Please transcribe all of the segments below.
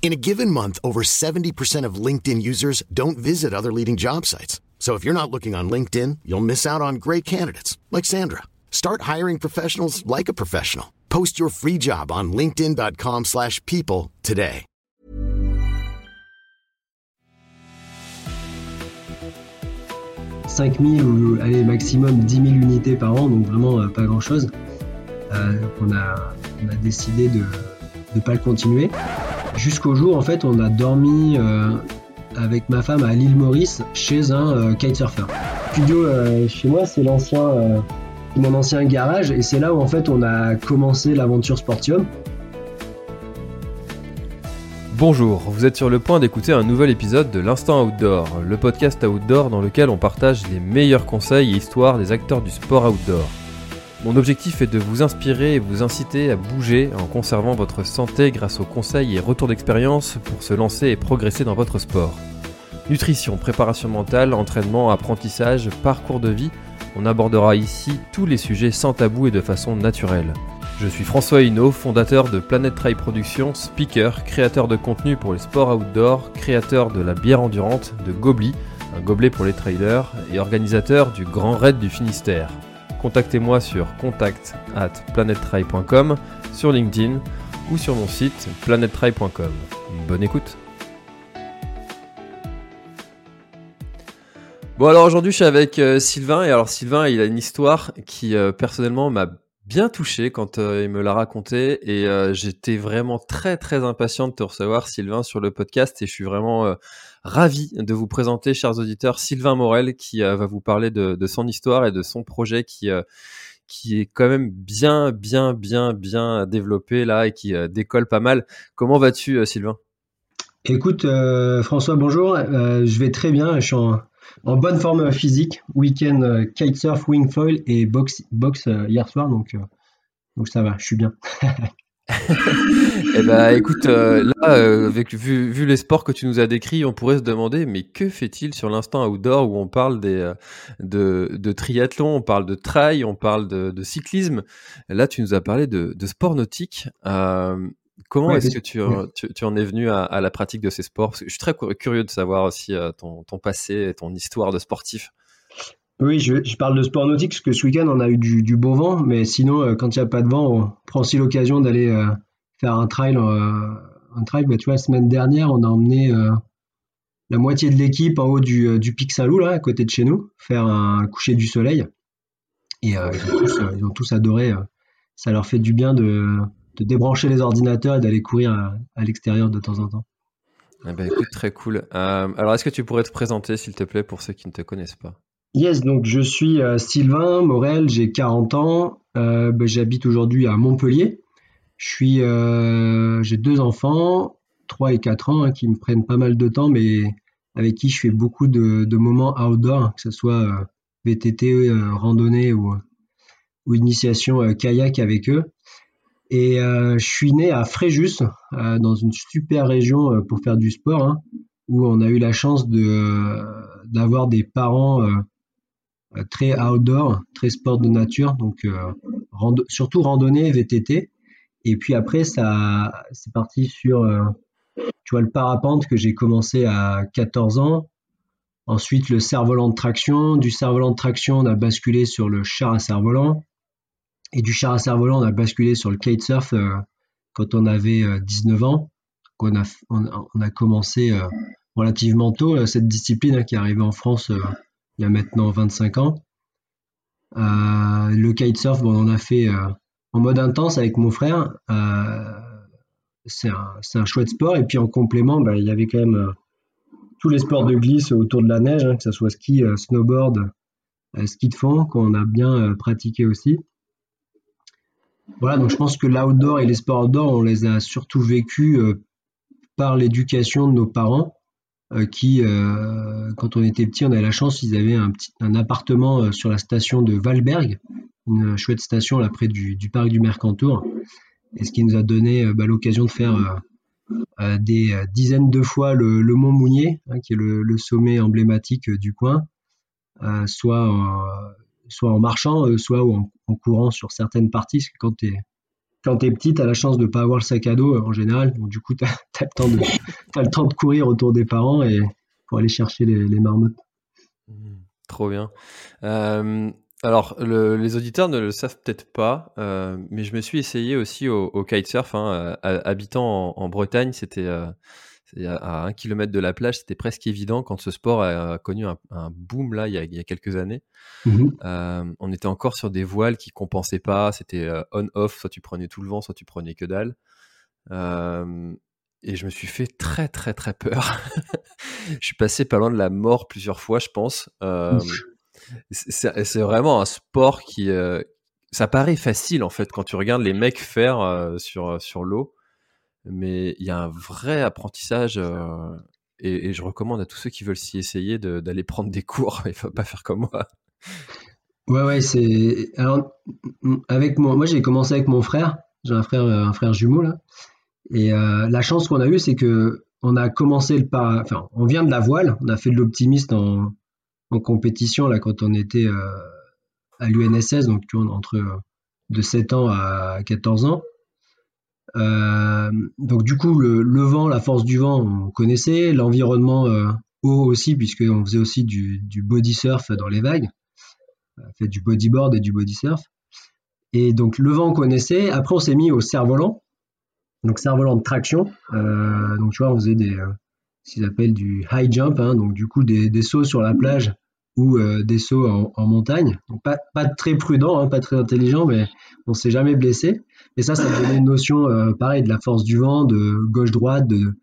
In a given month, over 70% of LinkedIn users don't visit other leading job sites. So if you're not looking on LinkedIn, you'll miss out on great candidates like Sandra. Start hiring professionals like a professional. Post your free job on linkedin.com/people today. « 5000 ou allez, maximum 10 000 unités par an, donc vraiment euh, pas grand chose. Euh, on, a, on a décidé de ne pas le continuer. Jusqu'au jour, en fait, on a dormi euh, avec ma femme à l'île Maurice chez un euh, kitesurfer. Studio euh, chez moi, c'est l'ancien, mon ancien garage et c'est là où en fait on a commencé l'aventure Sportium. Bonjour, vous êtes sur le point d'écouter un nouvel épisode de l'Instant Outdoor, le podcast outdoor dans lequel on partage les meilleurs conseils et histoires des acteurs du sport outdoor. Mon objectif est de vous inspirer et vous inciter à bouger en conservant votre santé grâce aux conseils et retours d'expérience pour se lancer et progresser dans votre sport. Nutrition, préparation mentale, entraînement, apprentissage, parcours de vie, on abordera ici tous les sujets sans tabou et de façon naturelle. Je suis François Hinault, fondateur de Planet Trail Productions, speaker, créateur de contenu pour les sports outdoor, créateur de la bière endurante, de Gobli, un gobelet pour les trailers, et organisateur du Grand Raid du Finistère contactez-moi sur contact at sur LinkedIn ou sur mon site planettry.com. Bonne écoute. Bon alors aujourd'hui je suis avec euh, Sylvain. Et alors Sylvain il a une histoire qui euh, personnellement m'a bien touché quand euh, il me l'a raconté. Et j'étais vraiment très très impatient de te recevoir Sylvain sur le podcast. Et je suis vraiment ravi de vous présenter, chers auditeurs, Sylvain Morel qui euh, va vous parler de, son histoire et de son projet qui euh, qui est quand même bien, bien, bien, bien développé là et qui euh, décolle pas mal. Comment vas-tu, Sylvain? Écoute, François, bonjour. je vais très bien. Je suis en, bonne forme physique. Week-end kitesurf, wingfoil et boxe, box hier soir, donc donc ça va. Je suis bien. eh ben, écoute, euh, là, euh, avec, vu, vu, les sports que tu nous as décrits, on pourrait se demander, mais que fait-il sur l'instant outdoor où on parle des, euh, de, de, triathlon, on parle de trail, on parle de, de cyclisme? Là, tu nous as parlé de, de sport nautique. comment est-ce que tu, tu, tu, en es venu à, à, la pratique de ces sports? Parce que Je suis très curieux de savoir aussi ton, ton passé et ton histoire de sportif. Oui, je, parle de sport nautique parce que ce week-end, on a eu du, beau vent, mais sinon, euh, quand il n'y a pas de vent, on prend aussi l'occasion d'aller euh, faire un trail. Euh, un trail bah, tu vois, la semaine dernière, on a emmené la moitié de l'équipe en haut du, du Pic Salou, là, à côté de chez nous, faire un coucher du soleil. Et ils ont, tous, adoré. ça leur fait du bien de, débrancher les ordinateurs et d'aller courir à, l'extérieur de temps en temps. Eh ben, écoute, très cool. alors, est-ce que tu pourrais te présenter, s'il te plaît, pour ceux qui ne te connaissent pas? Yes, donc je suis euh, Sylvain Morel, j'ai 40 ans, euh, ben, j'habite aujourd'hui à Montpellier. Je suis, euh, j'ai deux enfants, 3 et 4 ans, hein, qui me prennent pas mal de temps, mais avec qui je fais beaucoup de, moments outdoor, que ce soit VTT, randonnée ou, initiation kayak avec eux. Et je suis né à Fréjus, dans une super région pour faire du sport, hein, où on a eu la chance de d'avoir des parents très outdoor, très sport de nature, donc euh, surtout randonnée, VTT. Et puis après, ça, c'est parti sur, euh, tu vois, le parapente que j'ai commencé à 14 ans. Ensuite, le cerf-volant de traction. Du cerf-volant de traction, on a basculé sur le char à cerf-volant. Et du char à cerf-volant, on a basculé sur le kitesurf quand on avait 19 ans. On a, on, a commencé relativement tôt cette discipline hein, qui est arrivée en France il y a maintenant 25 ans. Euh, le kitesurf, bon, on en a fait euh, en mode intense avec mon frère. Euh, c'est un, chouette sport. Et puis en complément, bah, il y avait quand même tous les sports de glisse autour de la neige, hein, que ce soit ski, snowboard, ski de fond, qu'on a bien pratiqué aussi. Voilà, donc je pense que l'outdoor et les sports outdoor, on les a surtout vécus par l'éducation de nos parents, qui, quand on était petit, on avait la chance, ils avaient un, petit, un appartement sur la station de Valberg, une chouette station là près du, du parc du Mercantour, et ce qui nous a donné bah, l'occasion de faire des dizaines de fois le, Mont Mounier, hein, qui est le, le, sommet emblématique du coin, soit soit en marchant, euh, soit en, courant sur certaines parties. Parce que quand tu quand es petit, tu as la chance de pas avoir le sac à dos euh, en général. Donc, du coup, tu as, le temps de, le temps de courir autour des parents et pour aller chercher les, marmottes. Mmh, trop bien. Euh, alors, les auditeurs ne le savent peut-être pas, mais je me suis essayé aussi au, kitesurf. Hein, habitant en, Bretagne, c'était à un kilomètre de la plage, c'était presque évident quand ce sport a connu un, boom là il y, a, quelques années. Mmh euh, on était encore sur des voiles qui compensaient pas, c'était euh, on-off, soit tu prenais tout le vent, soit tu prenais que dalle. Euh, et je me suis fait très très très peur. je suis passé pas loin de la mort plusieurs fois, je pense. c'est vraiment un sport qui, ça paraît facile en fait quand tu regardes les mecs faire sur sur l'eau mais il y a un vrai apprentissage euh, et, je recommande à tous ceux qui veulent s'y essayer d'aller prendre des cours. Il faut pas faire comme moi. Ouais, ouais, c'est. Alors, avec mon... moi, j'ai commencé avec mon frère. J'ai un frère, un frère jumeau là. Et euh, la chance qu'on a eue, c'est que on a commencé le pas. Enfin, on vient de la voile. On a fait de l'optimiste en... en, compétition là quand on était euh, à l'UNSS, donc tu vois, entre de 7 ans à 14 ans. Euh, donc du coup, le, vent, la force du vent, on connaissait, l'environnement euh, haut aussi, puisqu'on faisait aussi du, body surf dans les vagues, on fait du bodyboard et du body surf. Et donc le vent, on connaissait. Après, on s'est mis au cerf-volant, donc cerf-volant de traction. Euh, donc tu vois, on faisait des, ce qu'ils appellent du high jump, hein, donc du coup des, sauts sur la plage ou des sauts en, montagne. Donc, pas, pas très prudent, hein, pas très intelligent, mais on s'est jamais blessé. Et ça, ça donnait une notion, euh, pareil, de la force du vent, de gauche-droite, de,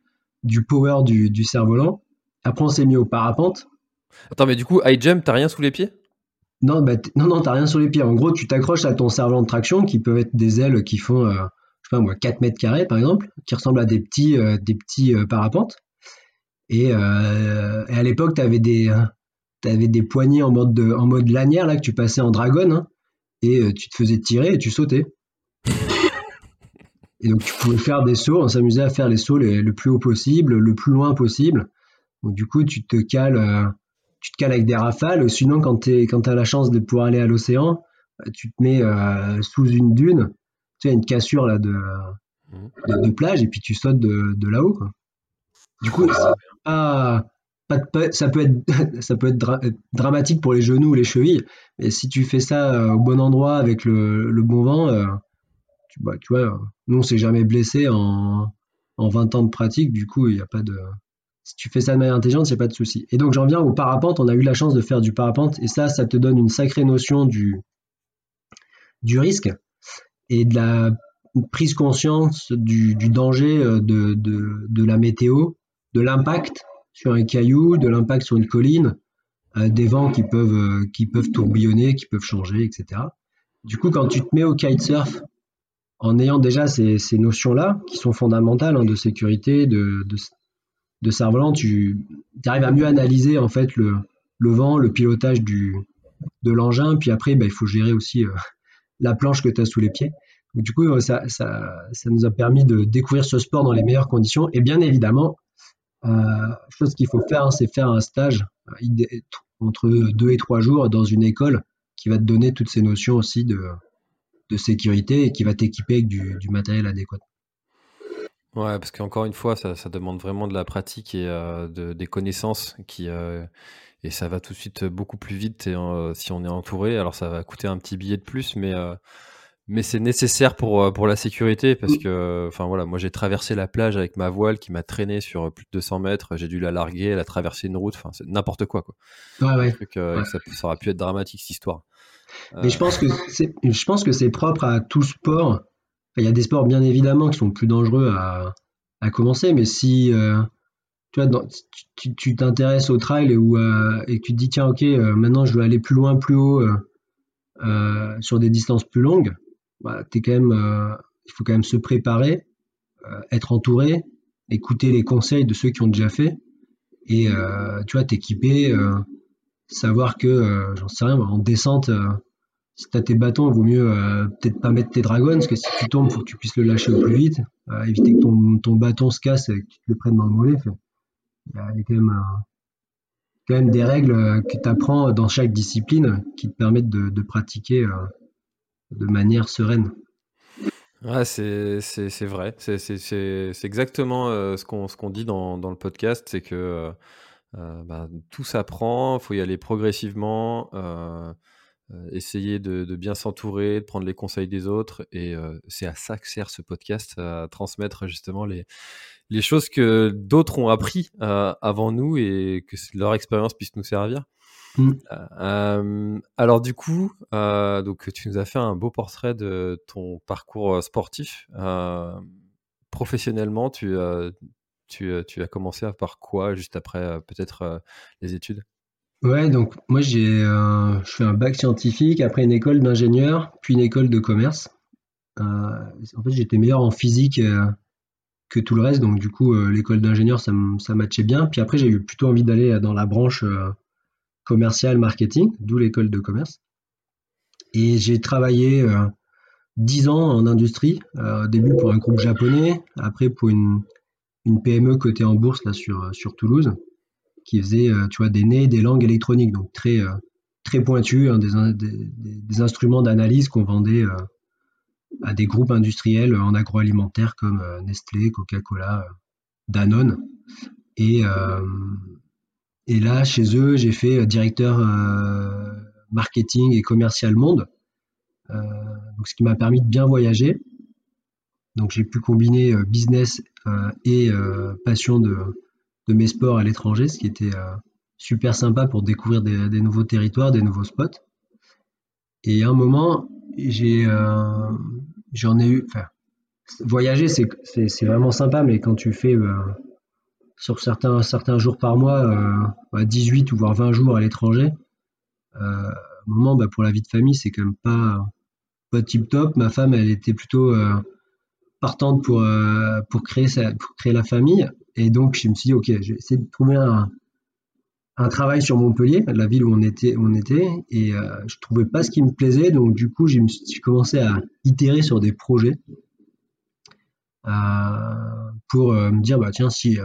du power du, du cerf-volant. Après, on s'est mis au parapente. Attends, mais du coup, high jump, t'as rien sous les pieds? Non, bah, non, non, t'as rien sous les pieds. En gros, tu t'accroches à ton cerf-volant de traction, qui peuvent être des ailes qui font, euh, je sais pas moi, 4 mètres carrés, par exemple, qui ressemblent à des petits, euh, des petits parapentes. Et, à l'époque, t'avais des, avais des poignées en mode, de, en mode lanière, là, que tu passais en dragon, hein, et tu te faisais tirer et tu sautais. Et donc, tu pouvais faire des sauts, on s'amusait à faire les sauts le plus haut possible, le plus loin possible. Donc, du coup, tu te cales, euh, tu te cales avec des rafales. Sinon, quand tu quand as la chance de pouvoir aller à l'océan, euh, tu te mets euh, sous une dune, tu as une cassure là de, de, plage, et puis tu sautes de, de là-haut. Du coup, pas, pas ça peut être, ça peut être dramatique pour les genoux ou les chevilles, mais si tu fais ça au bon endroit avec le, le bon vent, bah, tu vois, nous on s'est jamais blessé en, en 20 ans de pratique, du coup il a pas de. Si tu fais ça de manière intelligente, a pas de souci. Et donc j'en viens au parapente, on a eu la chance de faire du parapente, et ça, ça te donne une sacrée notion du, du risque et de la prise conscience du, du danger euh, de, de, de, la météo, de l'impact sur un caillou, de l'impact sur une colline, euh, des vents qui peuvent, euh, qui peuvent tourbillonner, qui peuvent changer, etc. Du coup, quand tu te mets au kitesurf en ayant déjà ces, notions-là, qui sont fondamentales hein, de sécurité, de, de, de cerf-volant, tu arrives à mieux analyser en fait le, le vent, le pilotage du, de l'engin, puis après, bah, il faut gérer aussi euh, la planche que tu as sous les pieds. du coup, ça, ça, ça, nous a permis de découvrir ce sport dans les meilleures conditions. Et bien évidemment, chose qu'il faut faire, c'est faire un stage euh, entre deux et trois jours dans une école qui va te donner toutes ces notions aussi de, de sécurité et qui va t'équiper avec du, matériel adéquat. Ouais, parce qu'encore une fois, ça, demande vraiment de la pratique et euh, de, des connaissances qui euh, et ça va tout de suite beaucoup plus vite euh, si on est entouré. Alors ça va coûter un petit billet de plus, mais mais c'est nécessaire pour pour la sécurité parce que enfin voilà, moi j'ai traversé la plage avec ma voile qui m'a traîné sur plus de 200 mètres. J'ai dû la larguer, elle a traversé une route. Enfin, c'est n'importe quoi quoi. Ouais ouais. Ça, ça aurait pu être dramatique cette histoire. Mais je pense que c'est, je pense que c'est propre à tout sport. il y a des sports bien évidemment qui sont plus dangereux à, à commencer, mais si euh, tu, vois, tu, t'intéresses au trail et, où, euh, et que tu te dis tiens ok euh, maintenant je veux aller plus loin, plus haut sur des distances plus longues, bah, es quand même, il faut quand même se préparer, être entouré, écouter les conseils de ceux qui ont déjà fait et tu vois t'équiper, savoir que j'en sais rien en descente si tu as tes bâtons, il vaut mieux euh, peut-être pas mettre tes dragons, parce que si tu tombes, faut que tu puisses le lâcher au plus vite. Euh, éviter que ton, ton, bâton se casse et que tu te le prennes dans le mollet. Il y a, quand, même, quand même des règles que tu apprends dans chaque discipline qui te permettent de, de pratiquer euh, de manière sereine. Ouais, c'est vrai. C'est exactement ce qu'on qu'on dit dans, dans, le podcast, c'est que bah, tout s'apprend, il faut y aller progressivement. Euh, essayer de, bien s'entourer, de prendre les conseils des autres. Et euh, c'est à ça que sert ce podcast, à transmettre justement les, les choses que d'autres ont appris euh, avant nous et que leur expérience puisse nous servir. Mmh. alors du coup, donc tu nous as fait un beau portrait de ton parcours sportif. professionnellement, tu, tu, tu, as commencé par quoi juste après peut-être les études? Ouais, donc moi j'ai je fais un bac scientifique, après une école d'ingénieur, puis une école de commerce. Euh, en fait, j'étais meilleur en physique euh, que tout le reste, donc du coup, euh, l'école d'ingénieur, ça, ça matchait bien. Puis après, j'ai eu plutôt envie d'aller dans la branche commerciale marketing, d'où l'école de commerce. Et j'ai travaillé dix ans en industrie, au début pour un groupe japonais, après pour une, PME cotée en bourse là sur, sur Toulouse qui faisait euh, tu vois, des nez, des langues électroniques, donc très, euh, très pointus, hein, des, instruments d'analyse qu'on vendait euh, à des groupes industriels en agroalimentaire comme Nestlé, Coca-Cola, Danone. Et là, chez eux, j'ai fait directeur marketing et commercial monde, donc ce qui m'a permis de bien voyager. Donc j'ai pu combiner business et passion de, de mes sports à l'étranger, ce qui était euh, super sympa pour découvrir des, nouveaux territoires, des nouveaux spots. Et à un moment, j'ai, euh, j'en ai eu. Voyager, c'est, c'est, vraiment sympa, mais quand tu fais euh, sur certains, certains jours par mois, 18 ou voire 20 jours à l'étranger, un moment, bah, pour la vie de famille, c'est quand même pas, pas tip top. Ma femme, elle était plutôt partante pour, pour, créer pour créer la famille. Et donc, je me suis dit, OK, je de trouver un, travail sur Montpellier, la ville où on était, on était et je euh, je trouvais pas ce qui me plaisait. Donc, du coup, j'ai commencé à itérer sur des projets euh, pour euh, me dire, bah, tiens, si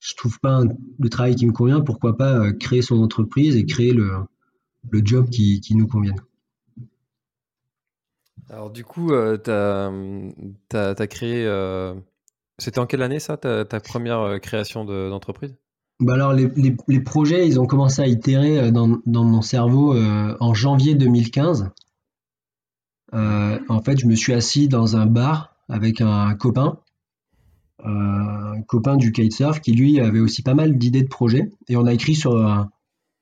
je trouve pas le travail qui me convient, pourquoi pas créer son entreprise et créer le, le job qui, qui nous convienne. Alors du coup, tu as, as, créé c'était en quelle année ça, ta, première euh, création d'entreprise? Bah alors les, projets, ils ont commencé à itérer euh, dans, mon cerveau euh, en janvier 2015. en fait, je me suis assis dans un bar avec un copain, un copain du kitesurf qui lui avait aussi pas mal d'idées de projets et on a écrit sur un,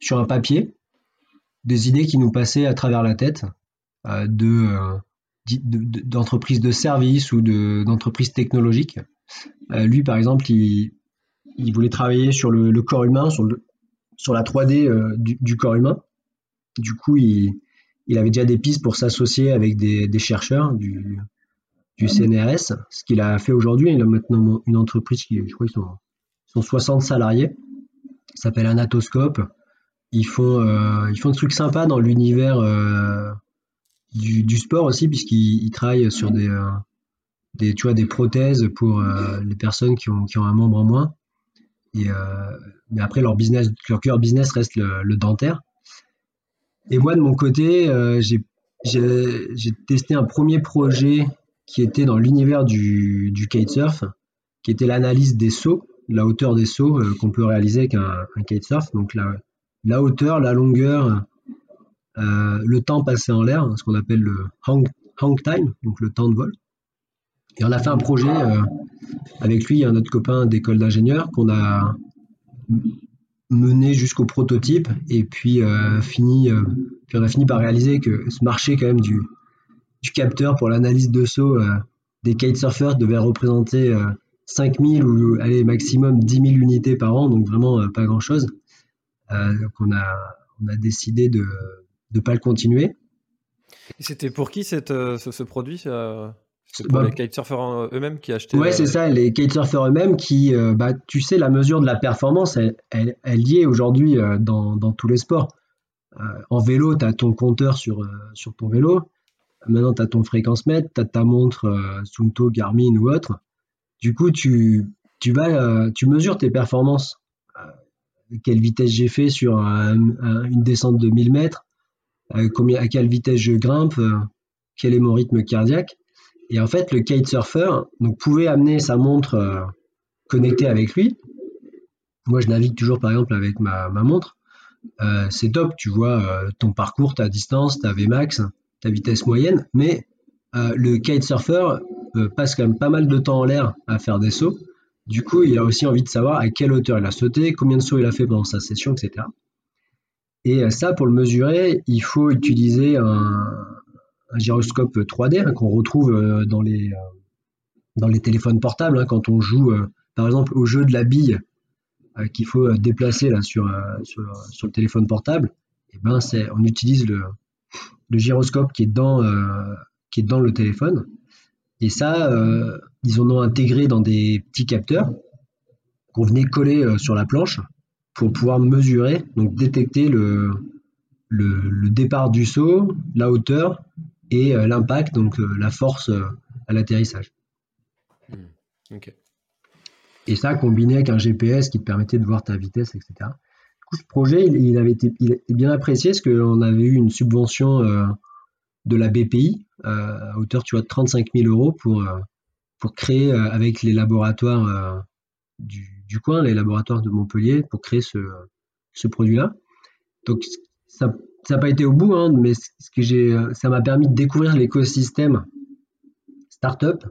sur un papier des idées qui nous passaient à travers la tête de d'entreprises de, services ou d'entreprises technologiques. Euh, lui, par exemple, il, voulait travailler sur le, corps humain, sur, sur la 3D euh, du, corps humain. Du coup, il, avait déjà des pistes pour s'associer avec des, chercheurs du, du, CNRS, ce qu'il a fait aujourd'hui. Il a maintenant une entreprise qui, je crois, ils sont, sont 60 salariés, s'appelle Anatoscope. Ils font, euh, ils font des trucs sympas dans l'univers du, sport aussi, puisqu'ils travaillent sur des, des, tu vois, des prothèses pour euh, les personnes qui ont, qui ont un membre en moins. Et, euh, mais après, leur business, leur cœur business reste le, dentaire. Et moi, de mon côté, euh, j'ai testé un premier projet qui était dans l'univers du, du kitesurf, qui était l'analyse des sauts, la hauteur des sauts qu'on peut réaliser avec un, kitesurf. Donc la, hauteur, la longueur, le temps passé en l'air, ce qu'on appelle le hang, time, donc le temps de vol. Et on a fait un projet euh, avec lui un autre copain d'école d'ingénieur qu'on a mené jusqu'au prototype et puis, euh, fini, euh, puis on a fini par réaliser que ce marché quand même du, du capteur pour l'analyse de saut des kitesurfers devait représenter 5000 ou allez, maximum 10 000 unités par an, donc vraiment pas grand-chose. donc on a, on a décidé de ne pas le continuer. C'était pour qui cette, ce, ce, produit C'est pour Bah, les kitesurfers eux-mêmes qui achetaient. Ouais, euh, c'est ça, les kitesurfers eux-mêmes qui, euh, bah, tu sais, la mesure de la performance, elle, elle, elle y est aujourd'hui euh, dans, dans tous les sports. Euh, en vélo, tu as ton compteur sur, euh, sur ton vélo. Maintenant, tu as ton fréquence mètre, tu as ta montre euh, Suunto, Garmin ou autre. Du coup, tu, vas, euh, tu mesures tes performances. Euh, quelle vitesse j'ai fait sur un- un- une descente de 1000 mètres, euh, à quelle vitesse je grimpe, euh, quel est mon rythme cardiaque. Et en fait, le kitesurfer donc, pouvait amener sa montre euh, connectée avec lui. Moi, je navigue toujours, par exemple, avec ma, montre. Euh, c'est top, tu vois euh, ton parcours, ta distance, ta Vmax, ta vitesse moyenne. Mais euh, le kitesurfer euh, passe quand même pas mal de temps en l'air à faire des sauts. Du coup, il a aussi envie de savoir à quelle hauteur il a sauté, combien de sauts il a fait pendant sa session, etc. Et euh, ça, pour le mesurer, il faut utiliser un, gyroscope 3D hein, qu'on retrouve dans les, dans les téléphones portables hein, quand on joue, par exemple, au jeu de la bille qu'il faut déplacer là, sur, sur, sur le téléphone portable. Et ben, on utilise le, le gyroscope qui est, dans, euh, qui est dans le téléphone. Et ça, euh, ils en ont intégré dans des petits capteurs qu'on venait coller euh, sur la planche pour pouvoir mesurer, donc détecter le, le, le départ du saut, la hauteur et l'impact, donc la force à l'atterrissage. Ok. Et ça combiné avec un GPS qui te permettait de voir ta vitesse, etc. Coup, ce projet, il, avait été il été bien apprécié parce qu'on avait eu une subvention euh, de la BPI euh, à hauteur tu vois, de 35 000 euros pour, euh, pour créer avec les laboratoires du, coin, les laboratoires de Montpellier, pour créer ce, ce produit-là. Donc ça n'a pas été au bout, hein, mais ce que ça m'a permis de découvrir l'écosystème startup,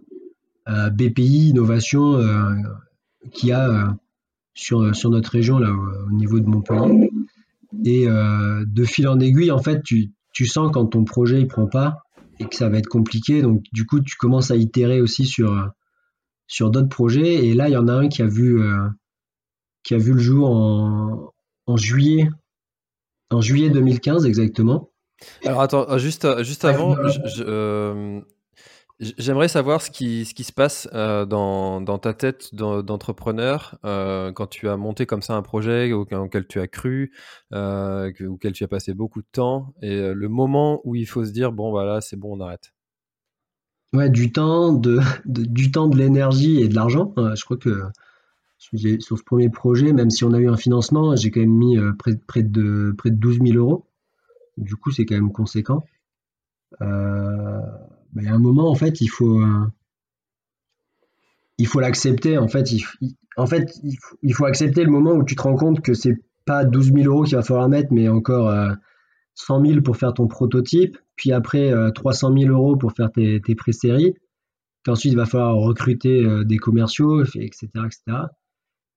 euh, BPI, innovation, y a sur, sur notre région, là, au, au niveau de Montpellier. Et euh, de fil en aiguille, en fait, tu, tu sens quand ton projet ne prend pas et que ça va être compliqué. Donc, du coup, tu commences à itérer aussi sur, euh, sur d'autres projets. Et là, il y en a un qui a vu, euh, qui a vu le jour en, en juillet, en juillet 2015 exactement. Alors attends, euh, juste, euh, juste avant, je- euh, j'aimerais savoir ce qui, se passe euh, dans, ta tête d'en- d'entrepreneur euh, quand tu as monté comme ça un projet auquel, tu as cru, euh, que- auquel tu as passé beaucoup de temps, et euh, le moment où il faut se dire, bon voilà, c'est bon, on arrête. Ouais, du temps, de, du temps, de l'énergie et de l'argent. Euh, je crois que sur ce premier projet, même si on a eu un financement, j'ai quand même mis près, près de, près de 12 000 euros. Du coup, c'est quand même conséquent. Euh, bah, y a un moment, en fait, il faut, euh, il faut l'accepter. En fait, il, en fait il, faut, accepter le moment où tu te rends compte que c'est pas 12 000 euros qu'il va falloir mettre, mais encore euh, 100 000 pour faire ton prototype, puis après euh, 300 000 euros pour faire tes, tes pré-séries, qu'ensuite il va falloir recruter euh, des commerciaux, etc., etc.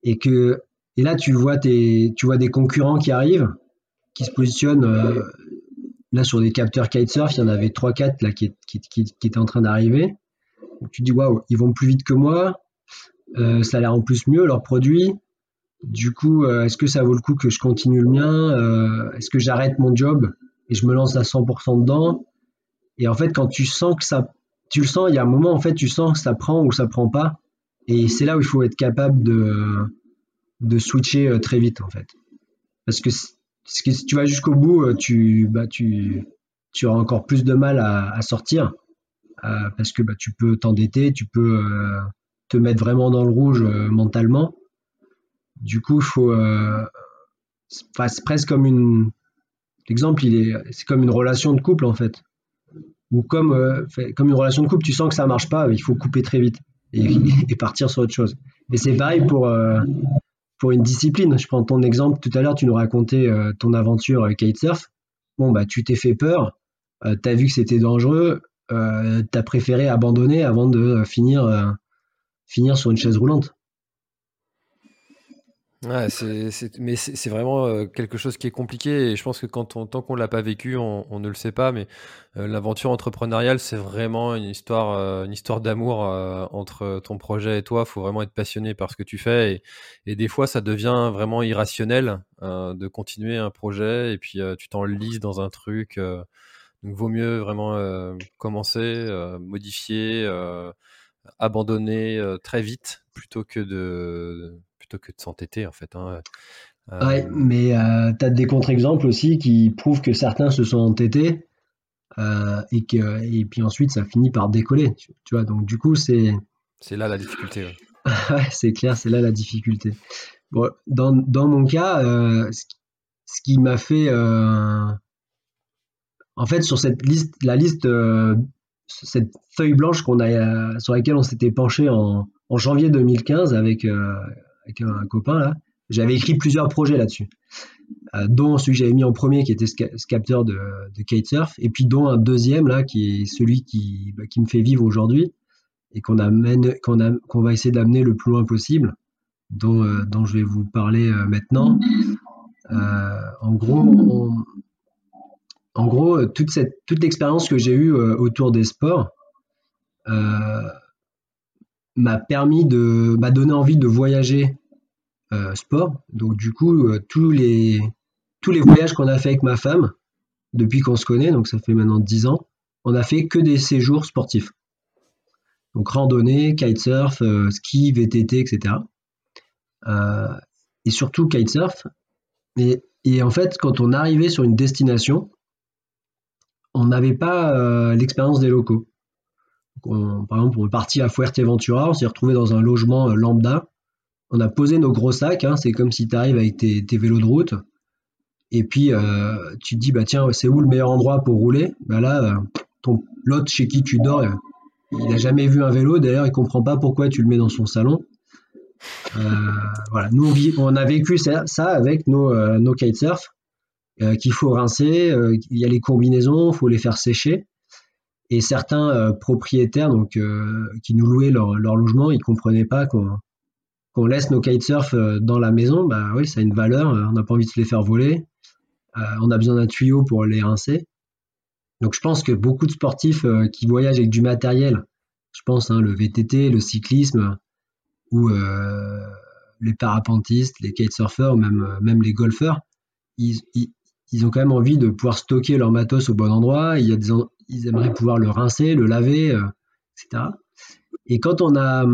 Et que et là tu vois tes, tu vois des concurrents qui arrivent, qui se positionnent euh, là sur des capteurs kitesurf, il y en avait 3-4 là qui, étaient en train d'arriver. Tu dis waouh, ils vont plus vite que moi, euh, ça a l'air en plus mieux leur produit. Du coup, euh, est-ce que ça vaut le coup que je continue le mien? Euh, Est-ce que j'arrête mon job et je me lance à 100% dedans? Et en fait, quand tu sens que ça, tu le sens, il y a un moment en fait, tu sens que ça prend ou ça prend pas. Et c'est là où il faut être capable de de switcher très vite en fait. Parce que si tu vas jusqu'au bout, euh, tu bah tu auras encore plus de mal à, sortir euh, parce que bah, tu peux t'endetter, tu peux euh, te mettre vraiment dans le rouge mentalement. Du coup, il faut. c'est presque comme une. L'exemple, il est, c'est comme une relation de couple en fait. Ou comme, une relation de couple, tu sens que ça marche pas, il faut couper très vite et, et partir sur autre chose. Et c'est pareil pour, pour une discipline. Je prends ton exemple. Tout à l'heure, tu nous racontais euh, ton aventure euh, kitesurf. Bon, bah, tu t'es fait peur, euh, tu vu que c'était dangereux, euh, tu as préféré abandonner avant de euh, finir, finir sur une chaise roulante. Ouais, c'est, mais c'est vraiment euh, quelque chose qui est compliqué et je pense que quand on, tant qu'on l'a pas vécu, on, on ne le sait pas. Mais euh, l'aventure entrepreneuriale, c'est vraiment une histoire, euh, une histoire d'amour euh, entre ton projet et toi. faut vraiment être passionné par ce que tu fais et, et des fois, ça devient vraiment irrationnel euh, de continuer un projet et puis euh, tu t'enlises dans un truc. euh, Donc, vaut mieux vraiment commencer, modifier, abandonner très vite plutôt que de plutôt que de s'entêter en fait. Hein. Ouais, mais tu as des contre-exemples aussi qui prouvent que certains se sont entêtés et, que, et puis ensuite ça finit par décoller. Tu, vois, donc du coup, c'est. C'est là la difficulté. Ouais. c'est clair, c'est là la difficulté. Bon, dans, dans mon cas, ce qui m'a fait. Euh, en fait, sur cette liste, la liste, euh, cette feuille blanche qu'on a, euh, sur laquelle on s'était penché en, janvier 2015 avec, avec un, copain, j'avais écrit plusieurs projets là-dessus. dont celui que j'avais mis en premier qui était ce, capteur de, de, kitesurf, et puis dont un deuxième là qui est celui qui, bah, me fait vivre aujourd'hui et qu'on va essayer d'amener le plus loin possible, dont, dont je vais vous parler maintenant. Euh, en gros, en gros, toute toute l'expérience que j'ai eue euh, autour des sports euh, m'a permis de m'a donné envie de voyager sport. Donc du coup, tous les tous les voyages qu'on a fait avec ma femme depuis qu'on se connaît, donc ça fait maintenant 10 ans, on a fait que des séjours sportifs. Donc randonnée, kitesurf, ski, VTT, etc. et surtout kitesurf, et, en fait, quand on arrivait sur une destination, on n'avait pas euh, l'expérience des locaux. par exemple, on est parti à Fuerteventura, on s'est retrouvé dans un logement euh, lambda. On a posé nos gros sacs, hein, c'est comme si tu arrives avec tes, vélos de route. Et puis, euh, tu te dis, bah tiens, c'est où le meilleur endroit pour rouler? Bah Là, ton l'autre chez qui tu dors, il n'a jamais vu un vélo. D'ailleurs, il comprend pas pourquoi tu le mets dans son salon. Euh, voilà, nous on, a vécu ça, avec nos, euh, nos kitesurf euh, qu'il faut rincer. il y a les combinaisons, il faut les faire sécher. Et certains propriétaires donc qui nous louaient leur, logement, ils comprenaient pas qu'on laisse nos kitesurf dans la maison. Bah oui, ça a une valeur. on n'a pas envie de se les faire voler. on a besoin d'un tuyau pour les rincer. Donc je pense que beaucoup de sportifs qui voyagent avec du matériel, je pense hein, le VTT, le cyclisme, ou euh, les parapentistes, les kitesurfers, même, euh, même les golfeurs, ils, ils, ont quand même envie de pouvoir stocker leur matos au bon endroit. Il y a des, ils aimeraient pouvoir le rincer, le laver, euh, etc. Et quand on a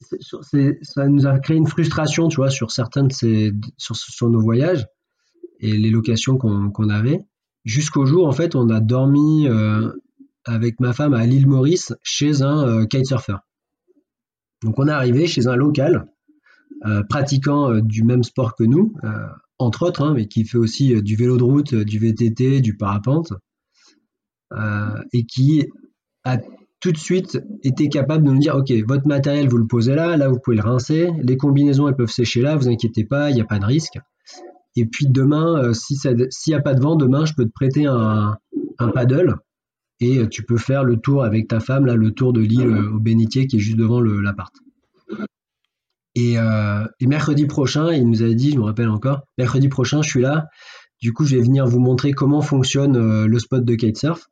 ça nous a créé une frustration, tu vois, sur certains de ces, sur, nos voyages et les locations qu'on avait. Jusqu'au jour, en fait, on a dormi avec ma femme à l'île Maurice chez un kitesurfer. Donc on est arrivé chez un local euh, pratiquant euh, du même sport que nous, euh, entre autres, hein, mais qui fait aussi du vélo de route, du VTT, du parapente, et qui a tout de suite été capable de nous dire, OK, votre matériel, vous le posez là, là, vous pouvez le rincer, les combinaisons, elles peuvent sécher là, vous inquiétez pas, il n'y a pas de risque. Et puis demain, si s'il n'y a pas de vent, demain, je peux te prêter un, paddle et euh, tu peux faire le tour avec ta femme, là, le tour de l'île euh, au Bénitier qui est juste devant l'appart. Et, euh, mercredi prochain, il nous avait dit, je me rappelle encore, mercredi prochain, je suis là. Du coup, je vais venir vous montrer comment fonctionne le spot de kitesurf.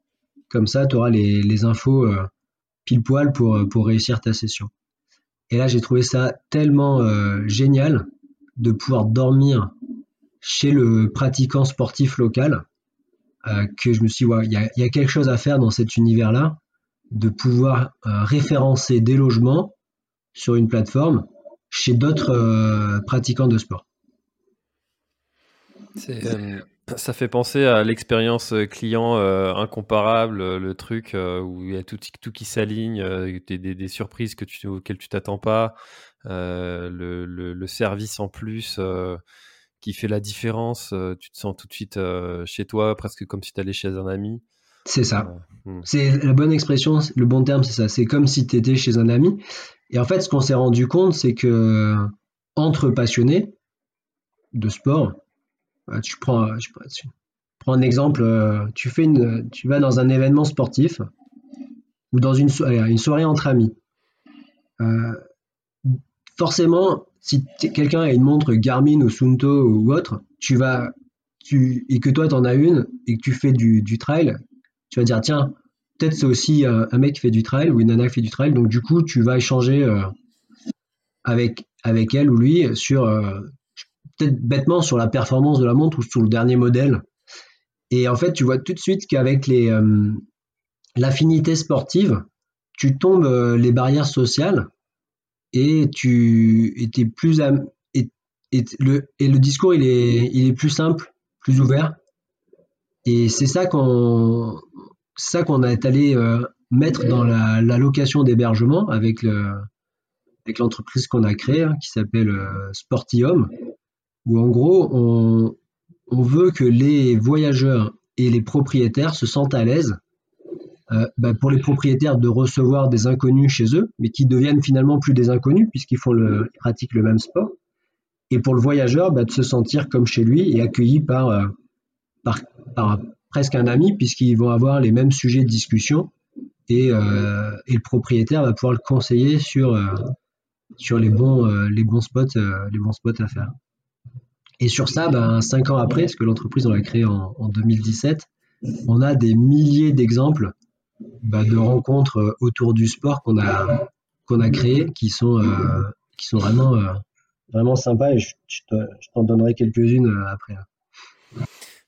Comme ça, tu auras les infos pile poil pour, pour réussir ta session. Et là, j'ai trouvé ça tellement génial de pouvoir dormir chez le pratiquant sportif local euh, que je me suis dit, il y, a quelque chose à faire dans cet univers-là, de pouvoir euh, référencer des logements sur une plateforme chez d'autres euh, pratiquants de sport. Ça fait penser à l'expérience client incomparable, le truc où il y a tout, tout qui s'aligne, des, des, surprises que tu, auxquelles tu t'attends pas, le, le, service en plus qui fait la différence. Euh, tu te sens tout de suite euh, chez toi, presque comme si tu allais chez un ami. C'est ça. Euh, hmm. C'est la bonne expression, le bon terme, c'est ça. C'est comme si tu étais chez un ami. Et en fait, ce qu'on s'est rendu compte, c'est que entre passionnés de sport, tu prends, un exemple, une, tu vas dans un événement sportif ou dans une, soirée entre amis. forcément, si quelqu'un a une montre Garmin ou Sunto ou autre, tu vas, tu, et que toi tu en as une et que tu fais du, trail, tu vas dire tiens, peut-être c'est aussi un, mec qui fait du trail ou une nana qui fait du trail, donc du coup tu vas échanger euh, avec, elle ou lui sur, euh, peut-être bêtement sur la performance de la montre ou sur le dernier modèle. Et en fait, tu vois tout de suite qu'avec les l'affinité sportive, tu tombes les barrières sociales et tu étais plus le discours il est plus simple, plus ouvert. Et c'est ça qu'on ça qu'on est allé mettre dans la, location d'hébergement avec le, avec l'entreprise qu'on a créée hein, qui s'appelle euh, Sportium, où en gros on, veut que les voyageurs et les propriétaires se sentent à l'aise. Euh, bah, pour les propriétaires de recevoir des inconnus chez eux, mais qui deviennent finalement plus des inconnus puisqu'ils font pratiquent le même sport. Et pour le voyageur, bah, de se sentir comme chez lui et accueilli par, euh, par, presque un ami puisqu'ils vont avoir les mêmes sujets de discussion et, euh, le propriétaire va pouvoir le conseiller sur, les, bons spots, les bons spots à faire. Et sur ça, ben, cinq ans après, parce que l'entreprise on l'a créée en, en, 2017, on a des milliers d'exemples ben, de rencontres autour du sport qu'on a qu'on a créées, qui sont qui sont vraiment vraiment sympas et je, je t'en donnerai quelques-unes après.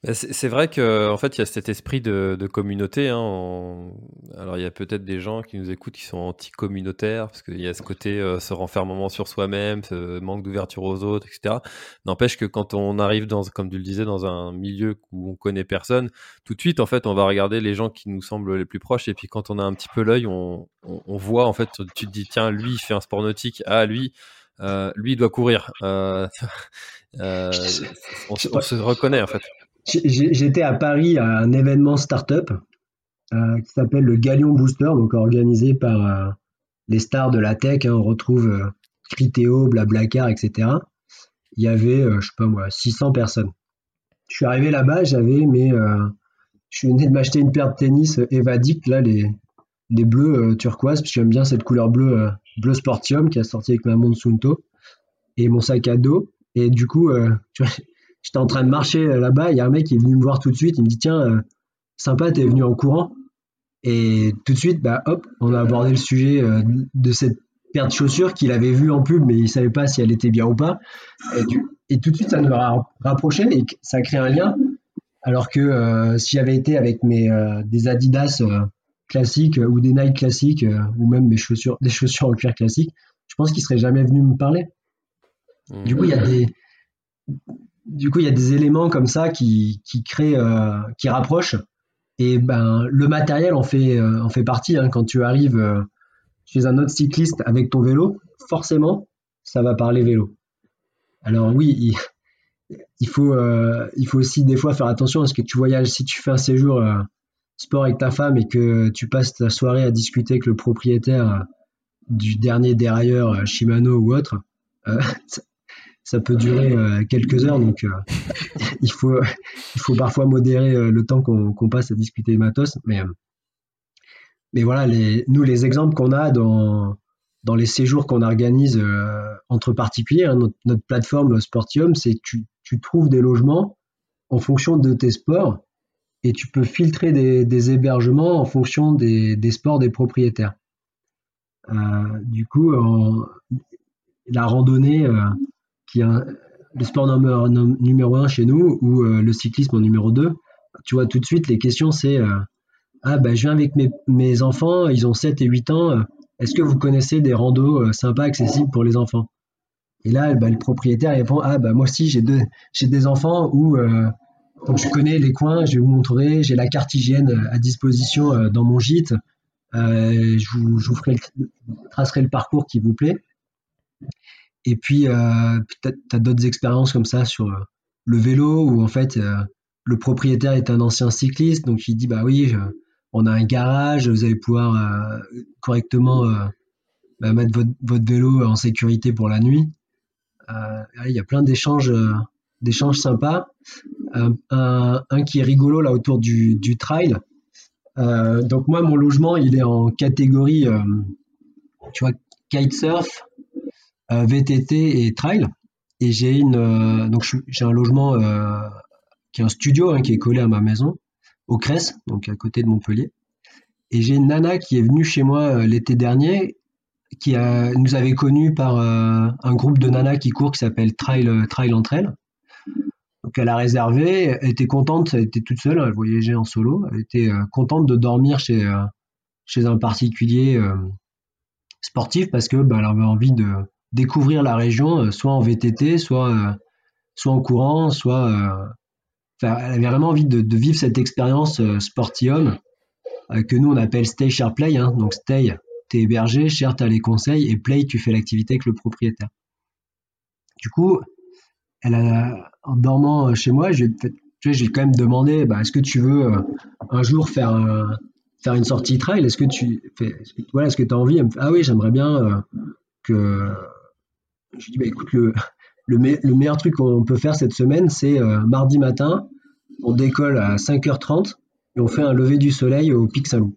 Bah, c'est vrai que en fait, il y a cet esprit de, communauté. Hein, alors, il y a peut-être des gens qui nous écoutent qui sont anti-communautaires parce qu'il y a ce côté euh, ce renfermement sur soi-même, ce manque d'ouverture aux autres, etc. N'empêche que quand on arrive dans, comme tu le disais, dans un milieu où on connaît personne, tout de suite, en fait, on va regarder les gens qui nous semblent les plus proches. Et puis, quand on a un petit peu l'œil, on, voit, en fait, tu te dis, tiens, lui, il fait un sport nautique. Ah, lui, euh, lui, il doit courir. Euh, on se reconnaît, en fait. J'étais à Paris à un événement startup euh, qui s'appelle le Galion Booster, donc organisé par euh, les stars de la tech. Hein. on retrouve euh, Criteo, Blablacar, etc. Il y avait, je sais pas moi, 600 personnes. Je suis arrivé là-bas, j'avais mes, je venais de m'acheter une paire de tennis Evadict, là les les bleus turquoise, parce que j'aime bien cette couleur bleue bleu Sportium qui a sorti avec ma Monsunto et mon sac à dos. Et du coup, vois, j'étais en train de marcher là-bas, il y a un mec qui est venu me voir tout de suite, il me dit tiens, euh, sympa, t'es venu en courant. Et tout de suite, bah hop, on a abordé le sujet euh, de cette paire de chaussures qu'il avait vue en pub, mais il savait pas si elle était bien ou pas. Et, tout de suite, ça nous a rapproché et ça a créé un lien. Alors que euh, si j'avais été avec mes des Adidas classiques ou des Nike classiques ou même mes chaussures, des chaussures en cuir classique, je pense qu'il serait jamais venu me parler. Du coup, il y a des du coup, il y a des éléments comme ça qui, qui créent, euh, qui rapprochent. Et ben, le matériel en fait, euh, en fait partie. Hein. Quand tu arrives euh, chez un autre cycliste avec ton vélo, forcément, ça va parler vélo. Alors oui, il, faut, il faut aussi des fois faire attention à ce que tu voyages. Si tu fais un séjour sport avec ta femme et que tu passes ta soirée à discuter avec le propriétaire du dernier dérailleur Shimano ou autre, ça peut durer euh, quelques heures, donc euh, il, faut, il faut parfois modérer euh, le temps qu'on passe à discuter matos. Mais, mais voilà, les, nous, les exemples qu'on a dans, dans les séjours qu'on organise entre particuliers, hein, notre, plateforme Sportium, c'est tu, tu, trouves des logements en fonction de tes sports et tu peux filtrer des, hébergements en fonction des, sports des propriétaires. du coup, la randonnée qui est le sport numéro, un chez nous ou euh, le cyclisme en numéro 2, tu vois tout de suite les questions c'est euh, ah ben je viens avec mes, enfants, ils ont 7 et 8 ans, euh, est-ce que vous connaissez des randos sympas, accessibles pour les enfants? Et là bah, le propriétaire répond ah ben moi aussi j'ai j'ai des enfants où donc je connais les coins, je vais vous montrer, j'ai la carte hygiène à disposition dans mon gîte, je vous, je vous ferai tracerai le parcours qui vous plaît. Et puis, euh, tu as, d'autres expériences comme ça sur euh, le vélo où en fait euh, le propriétaire est un ancien cycliste, donc il dit bah oui, on a un garage, vous allez pouvoir euh, correctement bah, mettre votre, votre, vélo en sécurité pour la nuit. il y a plein d'échanges, d'échanges sympas. Un, un, qui est rigolo là autour du, du trail. donc moi, mon logement, il est en catégorie, tu vois, kitesurf, euh, VTT et trail. Et j'ai une euh, donc j'ai un logement euh, qui est un studio hein, qui est collé à ma maison au Cresse, donc à côté de Montpellier. Et j'ai une nana qui est venue chez moi l'été dernier, qui nous avait connus par un groupe de nanas qui courent qui s'appelle Trail, Trail entre elles. Donc elle a réservé, elle était contente, elle était toute seule, elle voyageait en solo, elle était contente de dormir chez, chez un particulier sportif parce que bah, elle avait envie de découvrir la région, soit en VTT, soit, soit en courant, soit elle avait vraiment envie de, vivre cette expérience euh, Sportium euh, que nous on appelle Stay Share Play. Hein. Donc Stay, t'es hébergé, Share t'as les conseils et Play tu fais l'activité avec le propriétaire. Du coup, elle a, en dormant euh, chez moi, j'ai quand même demandé, bah, est-ce que tu veux un jour faire faire une sortie trail? Est-ce que tu fais, voilà, est-ce que as envie? Ah oui, j'aimerais bien que. Je dis bah écoute le le, meilleur truc qu'on peut faire cette semaine, c'est euh, mardi matin, on décolle à 5h30 et on fait un lever du soleil au Pic Saint-Loup.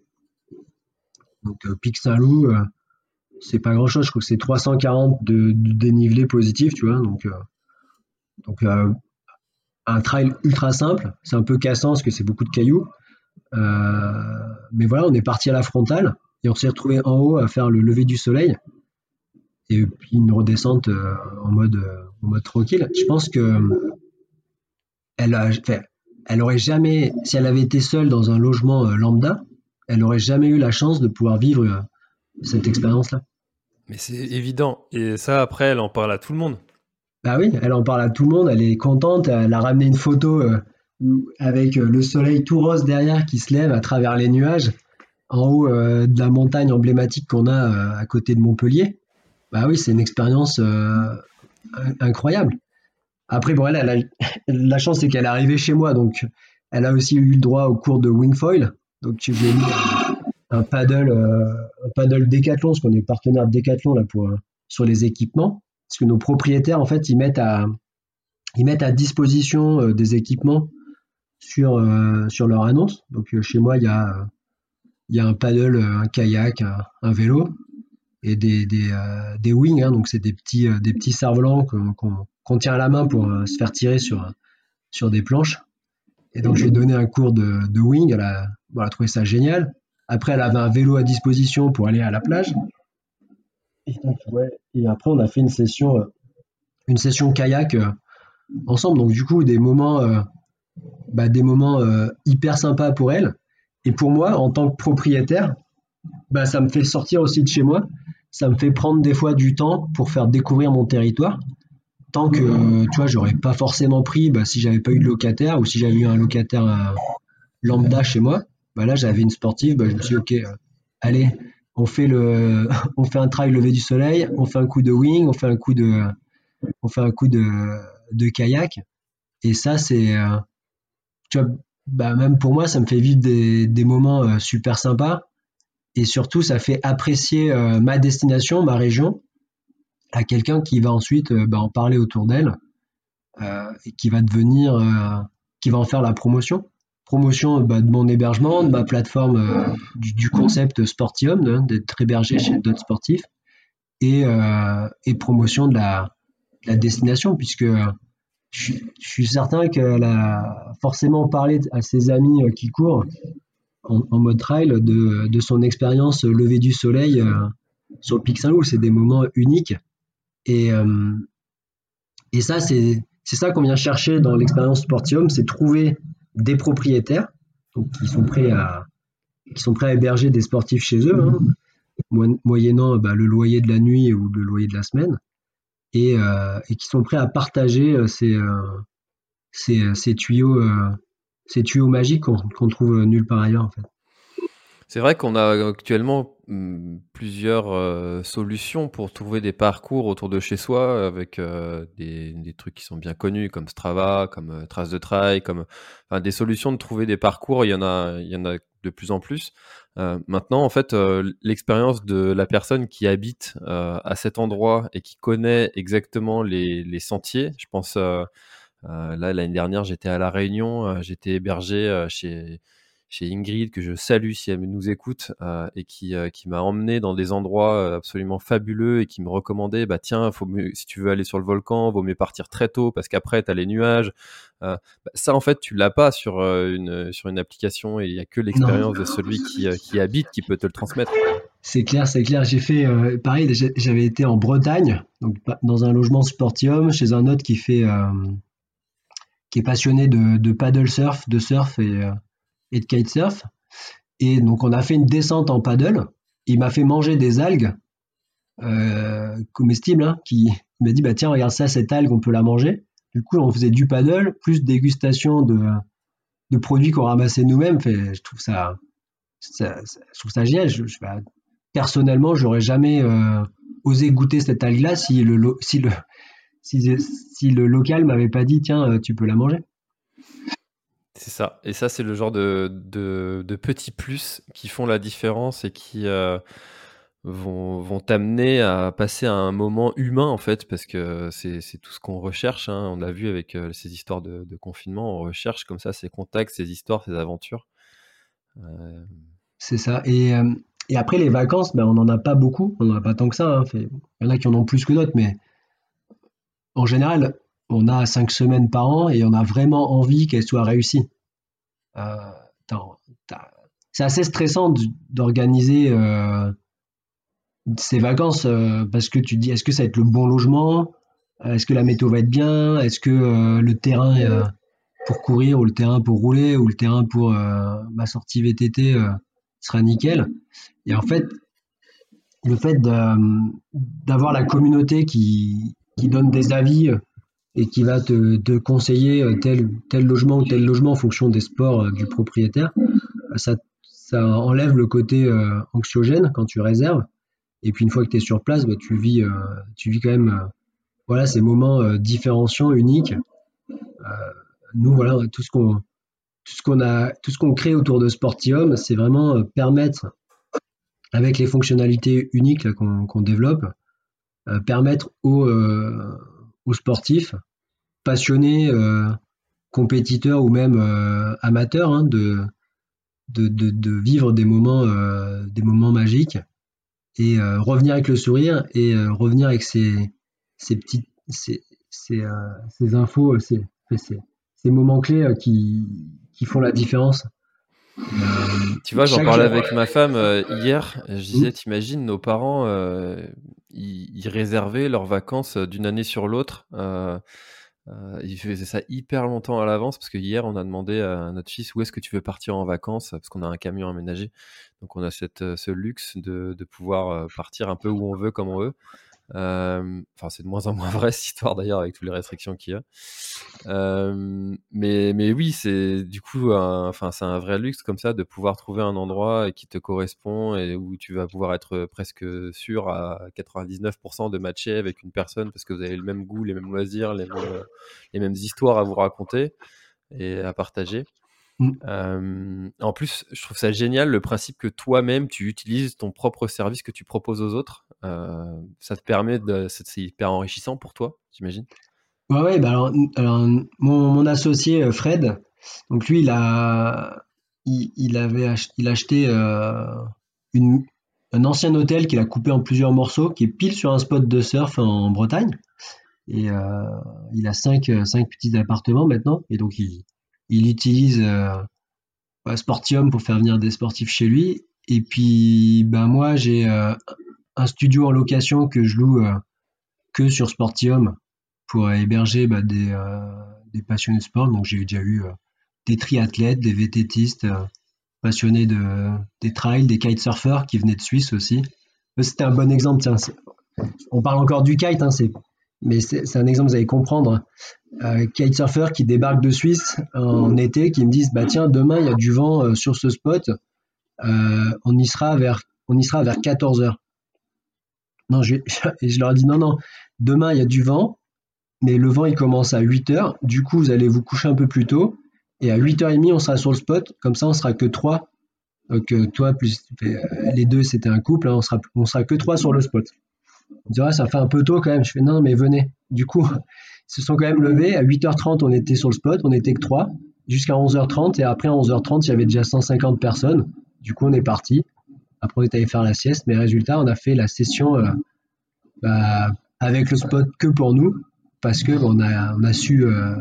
Donc euh, Pic Saint-Loup, euh, c'est pas grand chose, je crois que c'est 340 de, dénivelé positif, tu vois. Donc, donc un trail ultra simple, c'est un peu cassant parce que c'est beaucoup de cailloux. mais voilà, on est parti à la frontale et on s'est retrouvé en haut à faire le lever du soleil et puis une redescente en mode mode tranquille. Je pense que elle, a, elle aurait jamais, si elle avait été seule dans un logement euh, lambda, elle aurait jamais eu la chance de pouvoir vivre euh, cette expérience-là. Mais c'est évident. Et ça, après, elle en parle à tout le monde. Bah oui, elle en parle à tout le monde. Elle est contente. Elle a ramené une photo euh, avec le soleil tout rose derrière qui se lève à travers les nuages en haut de la montagne emblématique qu'on a à côté de Montpellier. Bah oui, c'est une expérience incroyable. Après, bon, elle, la chance, c'est qu'elle est arrivée chez moi, donc elle a aussi eu le droit au cours de wingfoil. Donc, j'ai mis un, paddle, euh, un paddle Decathlon, parce qu'on est partenaire de Decathlon là, pour, euh, sur les équipements. Parce que nos propriétaires, en fait, ils mettent à, ils mettent à disposition euh, des équipements sur, sur leur annonce. Donc, chez moi, il y a, il y a un paddle, un kayak, un vélo et des, des, euh, des wings, hein, donc c'est des petits, euh, des petits cerfs-volants qu'on tient à la main pour euh, se faire tirer sur, sur des planches. Et donc, j'ai donné un cours de, de wing. Elle a, bon, trouvé ça génial. Après, elle avait un vélo à disposition pour aller à la plage. Et après, on a fait une session, une session kayak ensemble. Donc, du coup, des moments, bah, des moments hyper sympas pour elle. Et pour moi, en tant que propriétaire, bah, ça me fait sortir aussi de chez moi ça me fait prendre des fois du temps pour faire découvrir mon territoire. Tant que, tu vois, j'aurais pas forcément pris, bah, si j'avais pas eu de locataire ou si j'avais eu un locataire euh, lambda chez moi, bah là, j'avais une sportive, bah, je me suis dit, ok, euh, allez, on fait le, on fait un trail lever du soleil, on fait un coup de wing, on fait un coup de, on fait un coup de, kayak. Et ça, c'est, euh, tu vois, bah, même pour moi, ça me fait vivre des moments super sympas et surtout ça fait apprécier euh, ma destination, ma région à quelqu'un qui va ensuite euh, bah, en parler autour d'elle euh, et qui va devenir, qui va en faire la promotion. Promotion bah, de mon hébergement, de ma plateforme, du, concept Sportium, hein, d'être hébergé chez d'autres sportifs, et, promotion de la, la destination, puisque je, je, suis certain qu'elle a forcément parlé à ses amis qui courent en, mode trail de, de son expérience lever du soleil euh, sur le Pic Saint-Loup. C'est des moments uniques. Et, euh, et ça, c'est ça qu'on vient chercher dans l'expérience Sportium, c'est trouver des propriétaires qui, sont prêts à, qui sont prêts à héberger des sportifs chez eux, hein, moyennant bah, le loyer de la nuit ou le loyer de la semaine, et, euh, et qui sont prêts à partager ces, ces, ces tuyaux ces tuyaux magiques qu'on trouve nulle part ailleurs en fait. C'est vrai qu'on a actuellement hmm, plusieurs euh, solutions pour trouver des parcours autour de chez soi avec euh, des, trucs qui sont bien connus comme Strava, comme euh, Trace de Trail, comme des solutions de trouver des parcours. Il y en a, il y en a de plus en plus. maintenant, en fait, l'expérience de la personne qui habite à cet endroit et qui connaît exactement les, les sentiers, je pense là, l'année dernière, j'étais à La Réunion, euh, j'étais hébergé euh, chez, chez Ingrid, que je salue si elle nous écoute, et qui, qui m'a emmené dans des endroits absolument fabuleux et qui me recommandait, bah tiens, faut si tu veux aller sur le volcan, vaut mieux partir très tôt parce qu'après, tu as les nuages. Bah, ça, en fait, tu l'as pas sur, une, sur une application et il n'y a que l'expérience de celui qui, qui habite qui peut te le transmettre. C'est clair, c'est clair. J'ai fait pareil. J'avais été en Bretagne, donc dans un logement Sportium, chez un autre qui fait qui est passionné de, paddle surf, de surf et, et de kitesurf. Et donc, on a fait une descente en paddle. Il m'a fait manger des algues comestibles. Hein, qui m'a dit bah tiens, regarde ça, cette algue, on peut la manger. Du coup, on faisait du paddle plus dégustation de, produits qu'on ramassait nous-mêmes. je trouve ça, je trouve ça génial. Bah, personnellement, j'aurais jamais euh, osé goûter cette algue-là si le, si le, si, si le local m'avait pas dit tiens, euh, tu peux la manger. C'est ça. Et ça, c'est le genre de, de, de, petits plus qui font la différence et qui euh, vont, vont t'amener à passer un moment humain, en fait, parce que c'est tout ce qu'on recherche. Hein. On l'a vu avec ces histoires de, de, confinement. On recherche comme ça ces contacts, ces histoires, ces aventures. C'est ça. Et et après, les vacances, ben, on n'en a pas beaucoup, on n'en a pas tant que ça. Hein. Il y en a qui en ont plus que d'autres, mais en général, on a cinq semaines par an et on a vraiment envie qu'elles soient réussies. Euh, c'est assez stressant d'organiser euh, ces vacances euh, parce que tu te dis est-ce que ça va être le bon logement? Est-ce que la météo va être bien? Est-ce que le terrain pour courir ou le terrain pour rouler ou le terrain pour ma sortie VTT sera nickel. Et en fait, le fait d'avoir la communauté qui, qui, donne des avis et qui va te, conseiller tel, tel logement ou tel logement en fonction des sports euh, du propriétaire, ça, ça enlève le côté euh, anxiogène quand tu réserves. Et puis une fois que tu es sur place, bah, tu, vis, euh, tu vis quand même voilà, ces moments différenciants, uniques. nous, voilà, tout ce qu'on tout ce qu'on a, tout ce qu'on crée autour de Sportium, c'est vraiment euh, permettre, avec les fonctionnalités uniques qu'on développe, euh, permettre aux, euh, aux, sportifs, passionnés, compétiteurs ou même amateurs, hein, de, de, de, vivre des moments, des moments magiques et revenir avec le sourire et revenir avec ces, ces petites, ces, ces, ces infos, ces, ces moments clés qui qui font la différence. Euh, tu vois, j'en parlais avec ma femme euh, hier. Je disais, mmh. t'imagines, nos parents, euh, ils, réservaient leurs vacances d'une année sur l'autre. ils faisaient ça hyper longtemps à l'avance parce que hier, on a demandé à notre fils où est-ce que tu veux partir en vacances? Parce qu'on a un camion aménagé. Donc, on a cette, ce luxe de, de pouvoir partir un peu où on veut, comme on veut. Enfin, c'est de moins en moins vrai cette histoire d'ailleurs avec toutes les restrictions qu'il y a. mais, mais oui, c'est du coup, enfin, c'est un vrai luxe comme ça de pouvoir trouver un endroit qui te correspond et où tu vas pouvoir être presque sûr à 99% de matcher avec une personne parce que vous avez le même goût, les mêmes loisirs, les mêmes, les mêmes histoires à vous raconter et à partager. Mmh. en plus, je trouve ça génial le principe que toi-même tu utilises ton propre service que tu proposes aux autres. ça te permet de, c'est hyper enrichissant pour toi, j'imagine. Ouais, ouais bah alors, mon, associé Fred, donc lui, il a, il, avait il a acheté une, un ancien hôtel qu'il a coupé en plusieurs morceaux, qui est pile sur un spot de surf en Bretagne. Et il a cinq, cinq petits appartements maintenant, et donc il il utilise euh, Sportium pour faire venir des sportifs chez lui. Et puis, ben moi, j'ai euh, un studio en location que je loue euh, que sur Sportium pour héberger bah, des, passionnés de sport. Donc, j'ai déjà eu des triathlètes, des VTTistes passionnés de, des trails, des kitesurfers qui venaient de Suisse aussi. C'était un bon exemple. Tiens, on parle encore du kite, hein, mais c'est un exemple, vous allez comprendre. Euh, kitesurfer qui débarque de Suisse en été, qui me disent bah tiens demain il y a du vent euh, sur ce spot, euh, on y sera vers on y sera vers 14 h Non, je, et je leur dit non non, demain il y a du vent, mais le vent il commence à 8 h Du coup vous allez vous coucher un peu plus tôt et à 8h30 on sera sur le spot. Comme ça on sera que 3 donc toi plus les deux c'était un couple, hein, on sera on sera que 3 sur le spot. On dirait ça fait un peu tôt quand même. Je fais non, mais venez. Du coup, se sont quand même levés. À 8h30, on était sur le spot, on était que 3, jusqu'à 11h30. Et après, à 11h30, il y avait déjà 150 personnes. Du coup, on est parti. Après, on est allé faire la sieste. Mais résultat, on a fait la session euh, bah, avec le spot que pour nous. Parce que on a, on a su. Euh,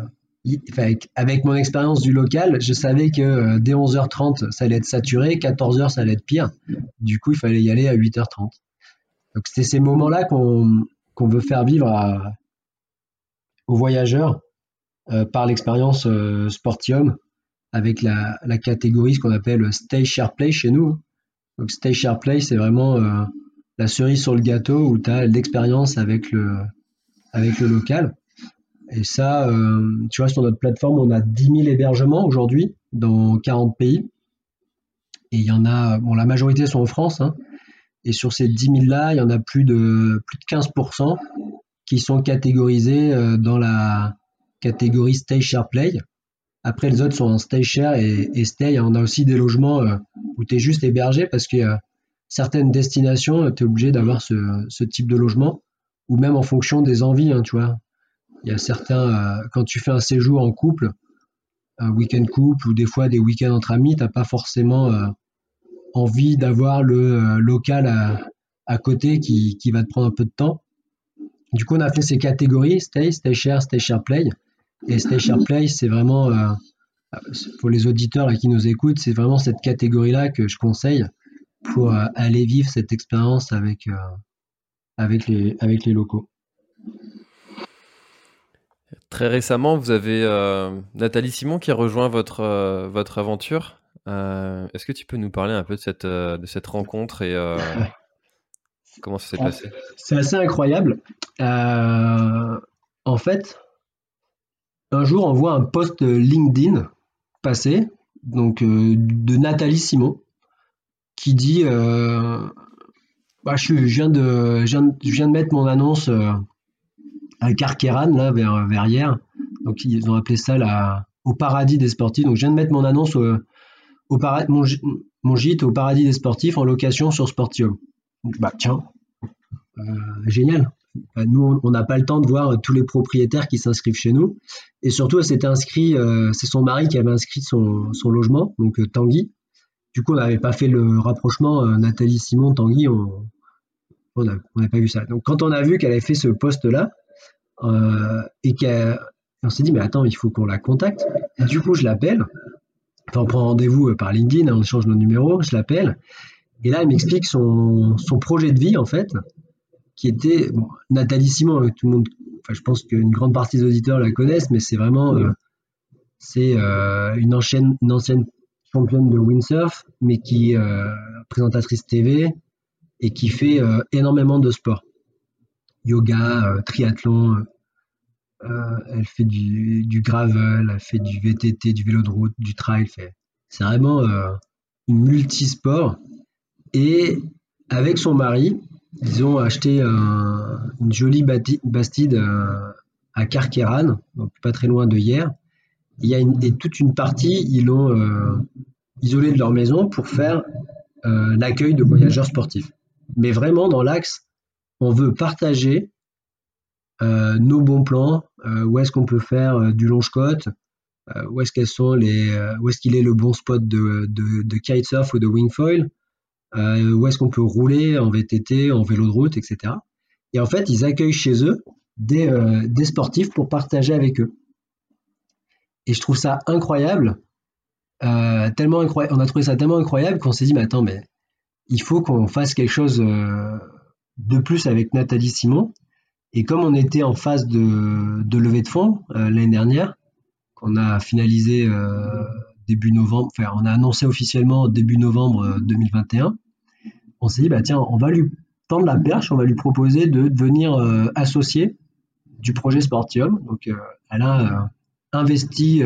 avec, mon expérience du local, je savais que euh, dès 11h30, ça allait être saturé. 14h, ça allait être pire. Du coup, il fallait y aller à 8h30. Donc c'est ces moments-là qu'on veut faire vivre aux voyageurs par l'expérience Sportium avec la, catégorie ce qu'on appelle Stay Share Play chez nous. Donc Stay Share Play, c'est vraiment la cerise sur le gâteau où tu as l'expérience avec le, avec le local. Et ça, tu vois, sur notre plateforme, on a 10 000 hébergements aujourd'hui dans 40 pays. Et il y en a, bon, la majorité sont en France, hein, et sur ces 10 000 là, il y en a plus de, plus de 15% qui sont catégorisés euh, dans la catégorie Stay Share Play. Après, les autres sont en Stay Share et, Stay. On a aussi des logements euh, où tu es juste hébergé parce que certaines destinations, tu es obligé d'avoir ce, type de logement ou même en fonction des envies, hein, tu vois. Il y a certains, euh, quand tu fais un séjour en couple, un week-end couple ou des fois des week-ends entre amis, tu n'as pas forcément envie d'avoir le euh, local à, côté qui, va te prendre un peu de temps. Du coup, on a fait ces catégories, Stay, Stay Share, Stay Share Play. Et Stay Share Play, c'est vraiment, euh, pour les auditeurs qui nous écoutent, c'est vraiment cette catégorie-là que je conseille pour euh, aller vivre cette expérience avec, avec, les, avec les locaux. Très récemment, vous avez Nathalie Simon qui a rejoint votre, votre aventure. Euh, est-ce que tu peux nous parler un peu de cette, euh, de cette rencontre et euh, comment ça s'est passé? C'est assez incroyable. en fait, un jour, on voit un post LinkedIn passer, donc de Nathalie Simon, qui dit bah, je, viens de, je, viens de, mettre mon annonce à Carqueran, là, vers, vers hier. Donc, ils ont appelé ça la, au paradis des sportifs. Donc, je viens de mettre mon annonce au mon, gîte au paradis des sportifs en location sur Sportium. Bah tiens, euh, génial. Bah, nous, on n'a pas le temps de voir tous les propriétaires qui s'inscrivent chez nous. Et surtout, inscrit, euh, c'est son mari qui avait inscrit son, logement, donc euh, Tanguy. Du coup, on n'avait pas fait le rapprochement Nathalie Simon, Tanguy, on n'a pas vu ça. Donc, quand on a vu qu'elle avait fait ce poste-là, et qu'on s'est dit, mais attends, il faut qu'on la contacte. du coup, je l'appelle on prend rendez-vous par LinkedIn, on échange nos numéros, je l'appelle. Et là, elle m'explique son, projet de vie, en fait, qui était Nathalie Simon, euh, tout le monde, enfin, je pense qu'une grande partie des auditeurs la connaissent, mais c'est vraiment euh, c'est une, ancienne, une ancienne championne de windsurf, mais qui est présentatrice TV et qui fait énormément de sport. Yoga, triathlon, euh, elle fait du, gravel, elle fait du VTT, du vélo de route, du trail. C'est vraiment euh, une multisport. Et avec son mari, ils ont acheté une jolie bastide euh, à Carqueran, donc pas très loin de hier. Il y a et toute une partie, ils l'ont isolé de leur maison pour faire l'accueil de voyageurs sportifs. Mais vraiment, dans l'axe, on veut partager euh, nos bons plans, euh, où est-ce qu'on peut faire euh, du longe-côte, où est-ce qu'elles sont les, où est-ce qu'il est le bon spot de, kitesurf ou de wingfoil, où est-ce qu'on peut rouler en VTT, en vélo de route, etc. Et en fait, ils accueillent chez eux des, des sportifs pour partager avec eux. Et je trouve ça incroyable, tellement incroyable, on a trouvé ça tellement incroyable qu'on s'est dit, mais attends, mais il faut qu'on fasse quelque chose de plus avec Nathalie Simon. Et comme on était en phase de, levée de fonds euh, l'année dernière, qu'on a finalisé euh, début novembre, enfin on a annoncé officiellement début novembre 2021, euh, on s'est dit bah tiens, on va lui tendre la perche, on va lui proposer de devenir associé du projet Sportium. Donc elle a investi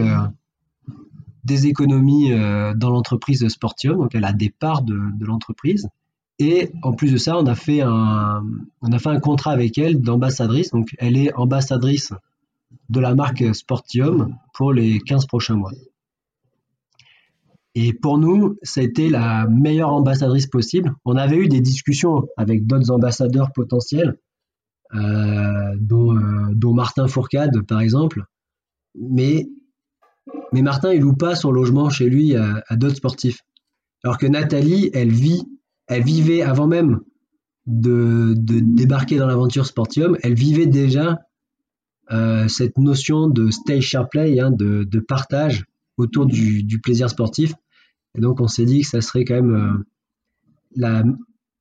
des économies dans l'entreprise Sportium, donc elle a des parts de l'entreprise. Et en plus de ça, on a fait un, on a fait un contrat avec elle d'ambassadrice. Donc, elle est ambassadrice de la marque Sportium pour les 15 prochains mois. Et pour nous, été la meilleure ambassadrice possible. On avait eu des discussions avec d'autres ambassadeurs potentiels, euh, dont, euh, dont, Martin Fourcade, par exemple. Mais, Martin, il loue pas son logement chez lui à, à d'autres sportifs. Alors que Nathalie, elle vit elle vivait avant même de, débarquer dans l'aventure Sportium, elle vivait déjà euh, cette notion de stage share play, hein, de, partage autour du, plaisir sportif. Et donc on s'est dit que ça serait quand même euh,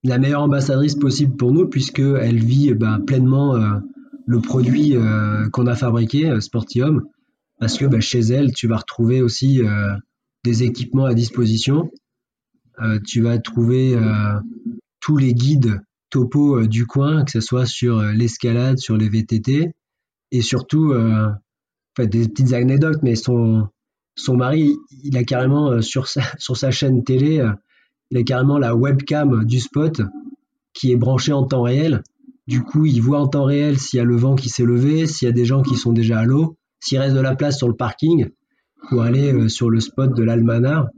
la, meilleure ambassadrice possible pour nous, puisqu'elle vit ben, pleinement euh, le produit qu'on a fabriqué, Sportium. parce que bah, chez elle, tu vas retrouver aussi des équipements à disposition. tu vas trouver tous les guides topo du coin, que ce soit sur l'escalade, sur les VTT, et surtout, des petites anecdotes, mais son, son mari, il a carrément sur sa, sur sa chaîne télé, il a carrément la webcam du spot qui est branchée en temps réel. Du coup, il voit en temps réel s'il y a le vent qui s'est levé, s'il y a des gens qui sont déjà à l'eau, s'il reste de la place sur le parking pour aller euh, sur le spot de l'Almanar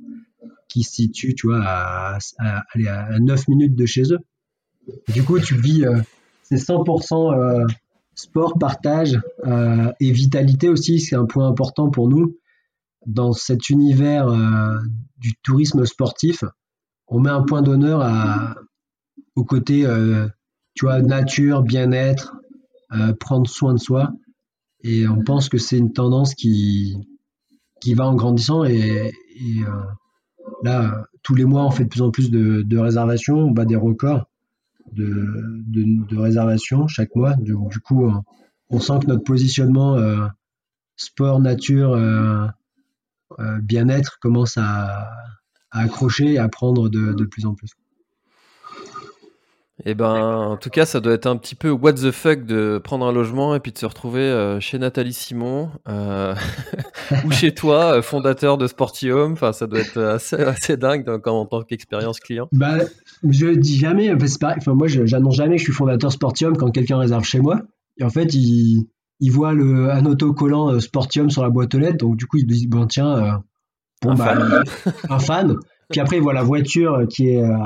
qui se situe, tu vois, à, à, 9 minutes de chez eux. Du coup, tu vis, euh, c'est 100% euh, sport, partage et vitalité aussi, c'est un point important pour nous. Dans cet univers du tourisme sportif, on met un point d'honneur au côté, euh, nature, bien-être, euh, prendre soin de soi. Et on pense que c'est une tendance qui, qui va en grandissant. Et, euh, là, tous les mois, on fait de plus en plus de, réservations, on bat des records de, réservations chaque mois. Du, coup, on, sent que notre positionnement sport, nature, bien-être commence à, à accrocher et à prendre de, de plus en plus. Et eh ben, en tout cas, ça doit être un petit peu what the fuck de prendre un logement et puis de se retrouver euh, chez Nathalie Simon euh, ou chez toi, euh, fondateur de Sportium. Enfin, ça doit être assez, assez dingue donc, en, tant qu'expérience client. Bah, je dis jamais, enfin, moi, j'annonce jamais que je suis fondateur Sportium quand quelqu'un réserve chez moi. Et en fait, il, il voit le, un autocollant Sportium sur la boîte aux lettres, donc du coup, il dit bon tiens, un, bah, fan. un fan. Puis après, il voit la voiture qui est, euh,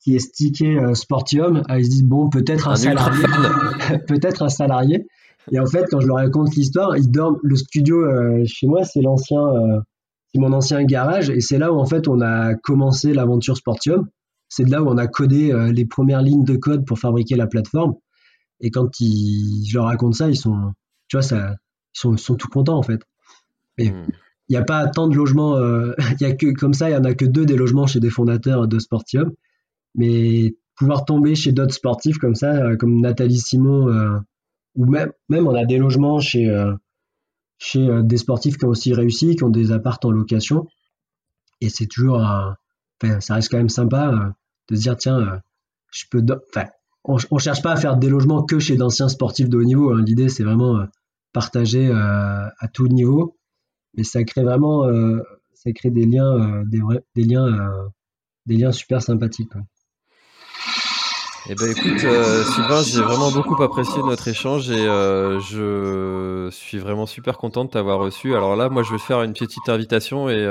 qui est stickée euh, Sportium. Ah, ils se disent, bon, peut-être un, salarié. peut-être un salarié. Et en fait, quand je leur raconte l'histoire, ils dorment. Le studio euh, chez moi, c'est l'ancien, c'est mon ancien garage. Et c'est là où, en fait, on a commencé l'aventure Sportium. C'est de là où on a codé les premières lignes de code pour fabriquer la plateforme. Et quand ils, je leur raconte ça, ils sont, tu vois, ça, ils sont, sont tout contents, en fait. Hmm il n'y a pas tant de logements, euh, il y a que, comme ça, il n'y en a que deux des logements chez des fondateurs de Sportium. Mais pouvoir tomber chez d'autres sportifs comme ça, euh, comme Nathalie Simon, euh, ou même, même on a des logements chez, chez des sportifs qui ont aussi réussi, qui ont des apparts en location. Et c'est toujours, enfin, ça reste quand même sympa de se dire, tiens, je peux, enfin, on, ne cherche pas à faire des logements que chez d'anciens sportifs de haut niveau. Hein. L'idée, c'est vraiment partager à tout niveau mais ça crée vraiment, euh, ça crée des liens, euh, des, liens, euh, des liens super sympathiques. Eh ben écoute Sylvain, j'ai vraiment beaucoup apprécié notre échange et je suis vraiment super content de t'avoir reçu. Alors là, moi je vais faire une petite invitation et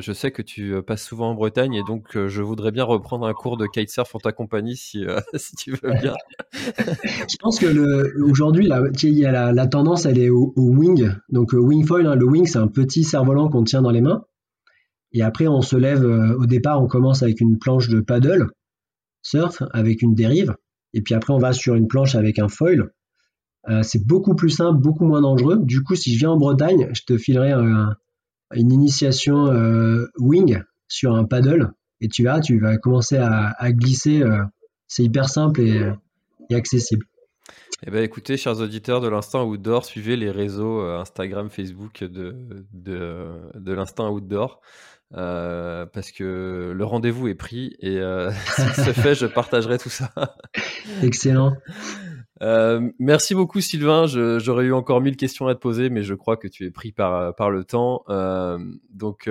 je sais que tu passes souvent en Bretagne et donc je voudrais bien reprendre un cours de kitesurf en ta compagnie si, si tu veux bien. je pense que aujourd'hui, la, tendance, elle est au, wing. Donc, euh, wing foil, hein. le wing, c'est un petit cerf-volant qu'on tient dans les mains. Et après, on se lève. Euh, au départ, on commence avec une planche de paddle, surf, avec une dérive. Et puis après, on va sur une planche avec un foil. Euh, c'est beaucoup plus simple, beaucoup moins dangereux. Du coup, si je viens en Bretagne, je te filerai une initiation wing sur un paddle. Et tu vas, tu vas commencer à, glisser. c'est hyper simple et accessible. Eh ben, écoutez, chers auditeurs de l'Instant Outdoor, suivez les réseaux euh, Instagram, Facebook de, de, de l'Instant Outdoor. Euh, parce que le rendez-vous est pris et euh, si se fait, je partagerai tout ça. Excellent. merci beaucoup Sylvain. j'aurais eu encore mille questions à te poser, mais je crois que tu es pris par, par le temps. donc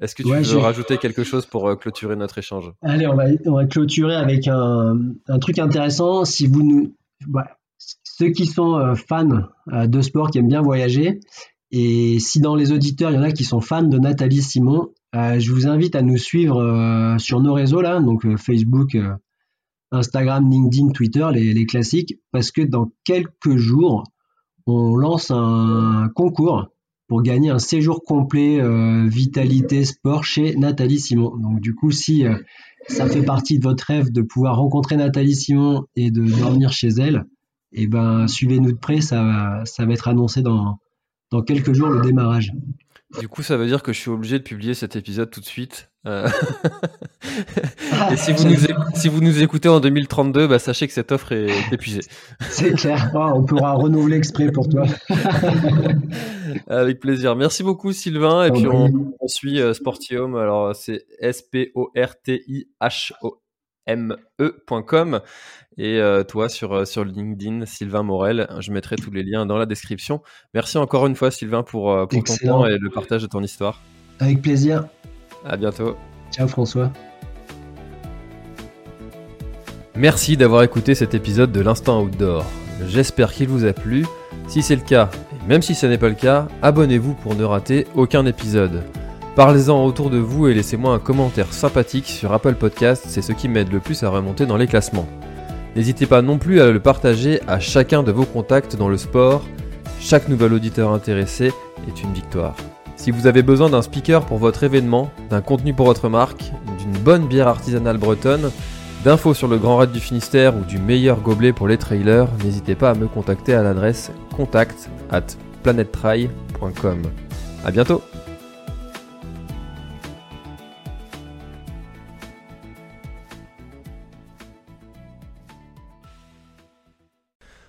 est-ce que tu veux rajouter quelque chose pour euh, clôturer notre échange? Allez, on va, on va clôturer avec un, un, truc intéressant. Si vous nous, bah, ceux qui sont euh, fans euh, de sport, qui aiment bien voyager, et si dans les auditeurs, il y en a qui sont fans de Nathalie Simon, je vous invite à nous suivre sur nos réseaux là, donc Facebook, Instagram, LinkedIn, Twitter, les, les classiques, parce que dans quelques jours, on lance un concours pour gagner un séjour complet euh, vitalité sport chez Nathalie Simon. Donc du coup, si euh, ça fait partie de votre rêve de pouvoir rencontrer Nathalie Simon et de dormir chez elle, eh ben suivez-nous de près, ça va être annoncé dans, dans quelques jours le démarrage. Du coup, ça veut dire que je suis obligé de publier cet épisode tout de suite. Euh. et si vous, nous, si vous, nous, écoutez en 2032, bah, sachez que cette offre est épuisée. C'est clair, on pourra renouveler exprès pour toi. Avec plaisir. Merci beaucoup, Sylvain. Et puis, on, suit euh, Sportium. Alors, c'est S-P-O-R-T-I-H-O-M-E.com. Et euh, toi, sur, euh, sur LinkedIn, Sylvain Morel. Je mettrai tous les liens dans la description. Merci encore une fois, Sylvain, pour, pour ton temps et le partage de ton histoire. Avec plaisir. À bientôt. Ciao, François. Merci d'avoir écouté cet épisode de l'Instant Outdoor. J'espère qu'il vous a plu. Si c'est le cas, et même si ce n'est pas le cas, abonnez-vous pour ne rater aucun épisode. Parlez-en autour de vous et laissez-moi un commentaire sympathique sur Apple Podcast, c'est ce qui m'aide le plus à remonter dans les classements. N'hésitez pas non plus à le partager à chacun de vos contacts dans le sport. Chaque nouvel auditeur intéressé est une victoire. Si vous avez besoin d'un speaker pour votre événement, d'un contenu pour votre marque, d'une bonne bière artisanale bretonne, d'infos sur le Grand Raid du Finistère ou du meilleur gobelet pour les trailers, n'hésitez pas à me contacter à l'adresse contact at planettry.com. A bientôt